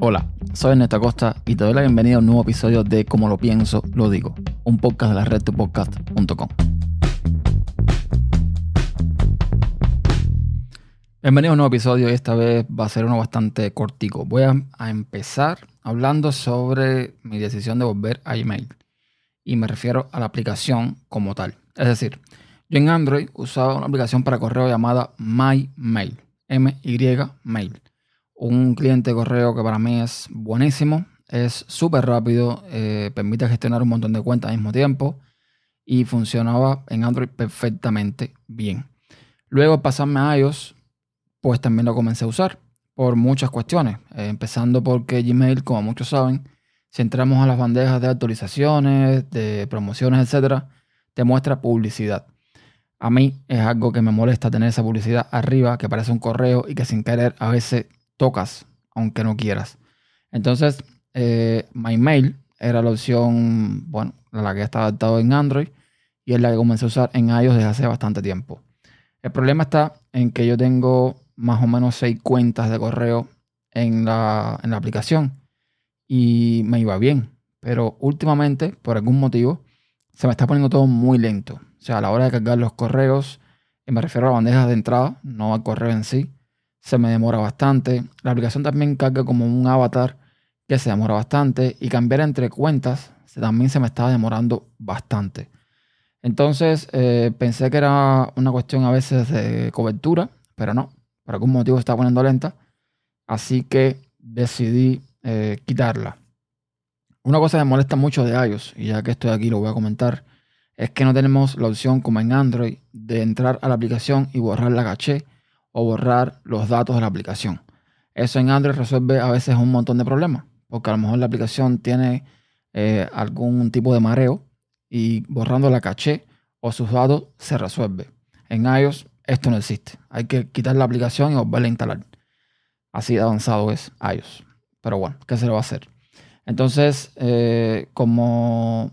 Hola, soy Ernesto Costa y te doy la bienvenida a un nuevo episodio de Como lo pienso, lo digo, un podcast de la red podcast.com. Bienvenido a un nuevo episodio y esta vez va a ser uno bastante cortico. Voy a, empezar hablando sobre mi decisión de volver a email y me refiero a la aplicación como tal. Es decir, yo en Android usaba una aplicación para correo llamada MyMail, M-Y-Mail un cliente de correo que para mí es buenísimo, es súper rápido, eh, permite gestionar un montón de cuentas al mismo tiempo y funcionaba en Android perfectamente bien. Luego pasarme a iOS, pues también lo comencé a usar por muchas cuestiones, eh, empezando porque Gmail, como muchos saben, si entramos a las bandejas de actualizaciones, de promociones, etcétera, te muestra publicidad. A mí es algo que me molesta tener esa publicidad arriba, que parece un correo y que sin querer a veces tocas, aunque no quieras. Entonces, eh, MyMail era la opción, bueno, la que está adaptado en Android y es la que comencé a usar en iOS desde hace bastante tiempo. El problema está en que yo tengo más o menos seis cuentas de correo en la, en la aplicación y me iba bien, pero últimamente, por algún motivo, se me está poniendo todo muy lento. O sea, a la hora de cargar los correos, me refiero a bandejas de entrada, no al correo en sí, se me demora bastante. La aplicación también carga como un avatar que se demora bastante y cambiar entre cuentas también se me estaba demorando bastante. Entonces eh, pensé que era una cuestión a veces de cobertura, pero no, por algún motivo se está poniendo lenta, así que decidí eh, quitarla. Una cosa que me molesta mucho de iOS, y ya que estoy aquí lo voy a comentar, es que no tenemos la opción como en Android de entrar a la aplicación y borrar la caché o borrar los datos de la aplicación. Eso en Android resuelve a veces un montón de problemas, porque a lo mejor la aplicación tiene eh, algún tipo de mareo y borrando la caché o sus datos se resuelve. En iOS esto no existe. Hay que quitar la aplicación y volverla a instalar. Así de avanzado es iOS. Pero bueno, ¿qué se le va a hacer? Entonces, eh, como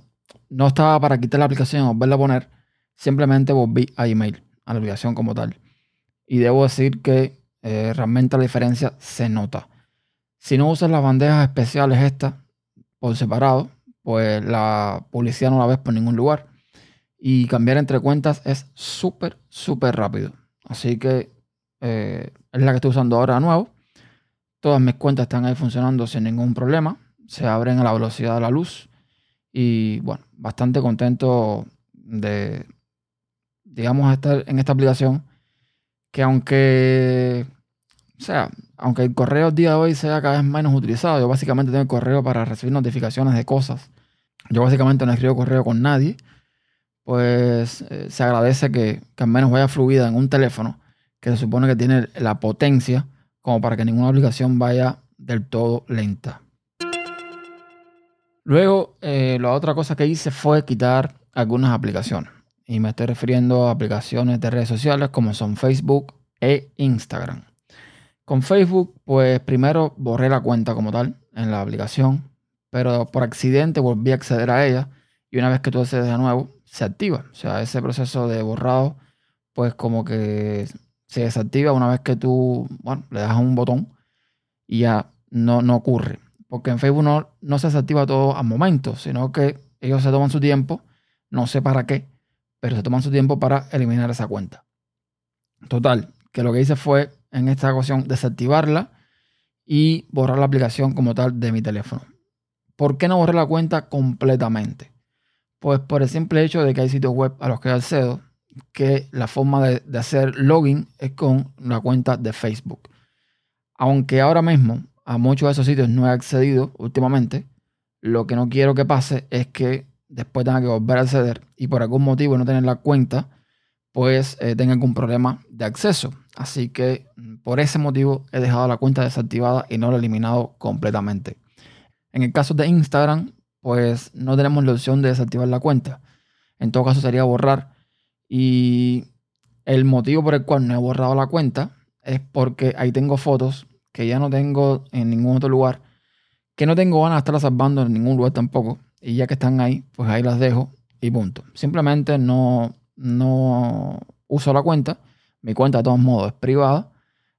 no estaba para quitar la aplicación y volverla a poner, simplemente volví a email, a la aplicación como tal. Y debo decir que eh, realmente la diferencia se nota. Si no usas las bandejas especiales estas por separado, pues la publicidad no la ves por ningún lugar. Y cambiar entre cuentas es súper, súper rápido. Así que eh, es la que estoy usando ahora de nuevo. Todas mis cuentas están ahí funcionando sin ningún problema. Se abren a la velocidad de la luz. Y bueno, bastante contento de, digamos, estar en esta aplicación que aunque, o sea, aunque el correo día de hoy sea cada vez menos utilizado, yo básicamente tengo el correo para recibir notificaciones de cosas. Yo básicamente no escribo correo con nadie, pues eh, se agradece que, que al menos vaya fluida en un teléfono que se supone que tiene la potencia como para que ninguna aplicación vaya del todo lenta. Luego, eh, la otra cosa que hice fue quitar algunas aplicaciones. Y me estoy refiriendo a aplicaciones de redes sociales como son Facebook e Instagram. Con Facebook, pues primero borré la cuenta como tal en la aplicación, pero por accidente volví a acceder a ella y una vez que tú accedes de nuevo, se activa. O sea, ese proceso de borrado, pues como que se desactiva una vez que tú, bueno, le das un botón y ya no, no ocurre. Porque en Facebook no, no se desactiva todo al momento, sino que ellos se toman su tiempo, no sé para qué, pero se toman su tiempo para eliminar esa cuenta. Total, que lo que hice fue en esta ocasión desactivarla y borrar la aplicación como tal de mi teléfono. ¿Por qué no borré la cuenta completamente? Pues por el simple hecho de que hay sitios web a los que accedo que la forma de, de hacer login es con la cuenta de Facebook. Aunque ahora mismo a muchos de esos sitios no he accedido últimamente, lo que no quiero que pase es que después tenga que volver a acceder y por algún motivo no tener la cuenta, pues eh, tenga algún problema de acceso. Así que mm, por ese motivo he dejado la cuenta desactivada y no la he eliminado completamente. En el caso de Instagram, pues no tenemos la opción de desactivar la cuenta. En todo caso sería borrar. Y el motivo por el cual no he borrado la cuenta es porque ahí tengo fotos que ya no tengo en ningún otro lugar, que no tengo ganas de estarlas salvando en ningún lugar tampoco y ya que están ahí, pues ahí las dejo y punto. Simplemente no, no uso la cuenta. Mi cuenta de todos modos es privada.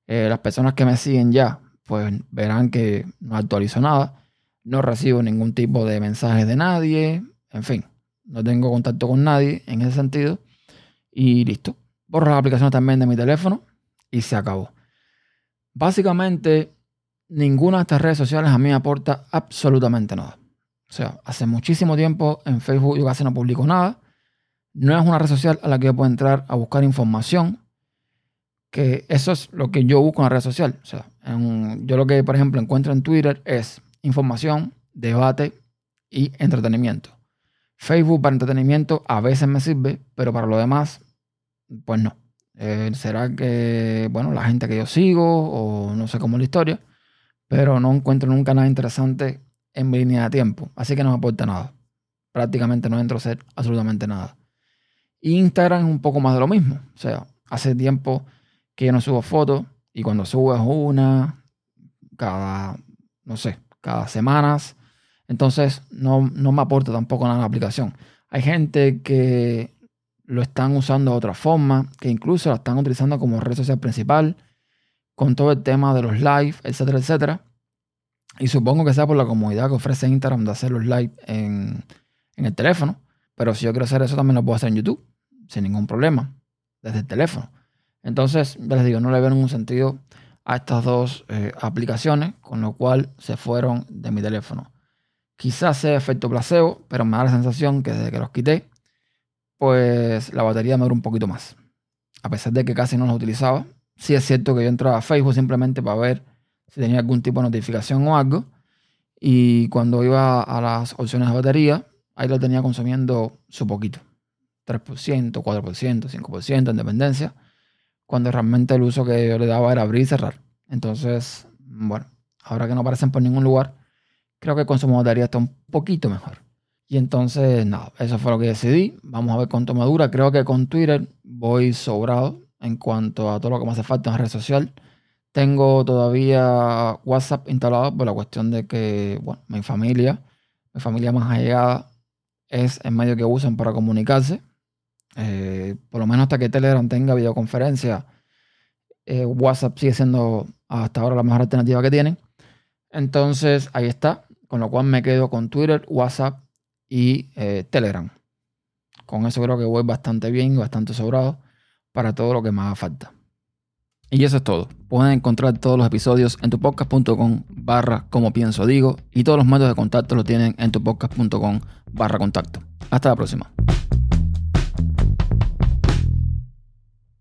Eh, las personas que me siguen ya, pues verán que no actualizo nada, no recibo ningún tipo de mensajes de nadie, en fin, no tengo contacto con nadie en ese sentido y listo. Borro las aplicaciones también de mi teléfono y se acabó. Básicamente, ninguna de estas redes sociales a mí aporta absolutamente nada. O sea, hace muchísimo tiempo en Facebook yo casi no publico nada. No es una red social a la que yo puedo entrar a buscar información. Que eso es lo que yo busco en la red social. O sea, yo lo que, por ejemplo, encuentro en Twitter es información, debate y entretenimiento. Facebook para entretenimiento a veces me sirve, pero para lo demás, pues no. Eh, será que, bueno, la gente que yo sigo o no sé cómo es la historia, pero no encuentro nunca nada interesante en línea de tiempo. Así que no me aporta nada. Prácticamente no entro a hacer absolutamente nada. Instagram es un poco más de lo mismo. O sea, hace tiempo que yo no subo fotos y cuando subo es una cada, no sé, cada semanas. Entonces no, no me aporta tampoco nada la aplicación. Hay gente que lo están usando de otra forma, que incluso la están utilizando como red social principal, con todo el tema de los live, etcétera, etcétera. Y supongo que sea por la comodidad que ofrece Instagram de hacer los live en, el teléfono. Pero si yo quiero hacer eso, también lo puedo hacer en YouTube, sin ningún problema, desde el teléfono. Entonces, ya les digo, no le veo ningún sentido a estas dos eh, aplicaciones, con lo cual se fueron de mi teléfono. Quizás sea efecto placebo, pero me da la sensación que desde que los quité, pues la batería me dura un poquito más. A pesar de que casi no los utilizaba. Sí es cierto que yo entraba a Facebook simplemente para ver si tenía algún tipo de notificación o algo. Y cuando iba a las opciones de batería, ahí lo tenía consumiendo su poquito. 3%, 4%, 5% en dependencia. Cuando realmente el uso que yo le daba era abrir y cerrar. Entonces, bueno, ahora que no aparecen por ningún lugar, creo que el consumo de batería está un poquito mejor. Y entonces, nada, eso fue lo que decidí. Vamos a ver cuánto me dura. Creo que con Twitter voy sobrado en cuanto a todo lo que me hace falta en red social. Tengo todavía WhatsApp instalado por la cuestión de que, bueno, mi familia, mi familia más allegada, es el medio que usan para comunicarse. Eh, por lo menos hasta que Telegram tenga videoconferencia, eh, WhatsApp sigue siendo hasta ahora la mejor alternativa que tienen. Entonces, ahí está. Con lo cual me quedo con Twitter, WhatsApp y eh, Telegram. Con eso creo que voy bastante bien y bastante sobrado para todo lo que me haga falta. Y eso es todo. Pueden encontrar todos los episodios en tupodcast.com barra como pienso digo y todos los métodos de contacto los tienen en tupodcast.com barra contacto. Hasta la próxima.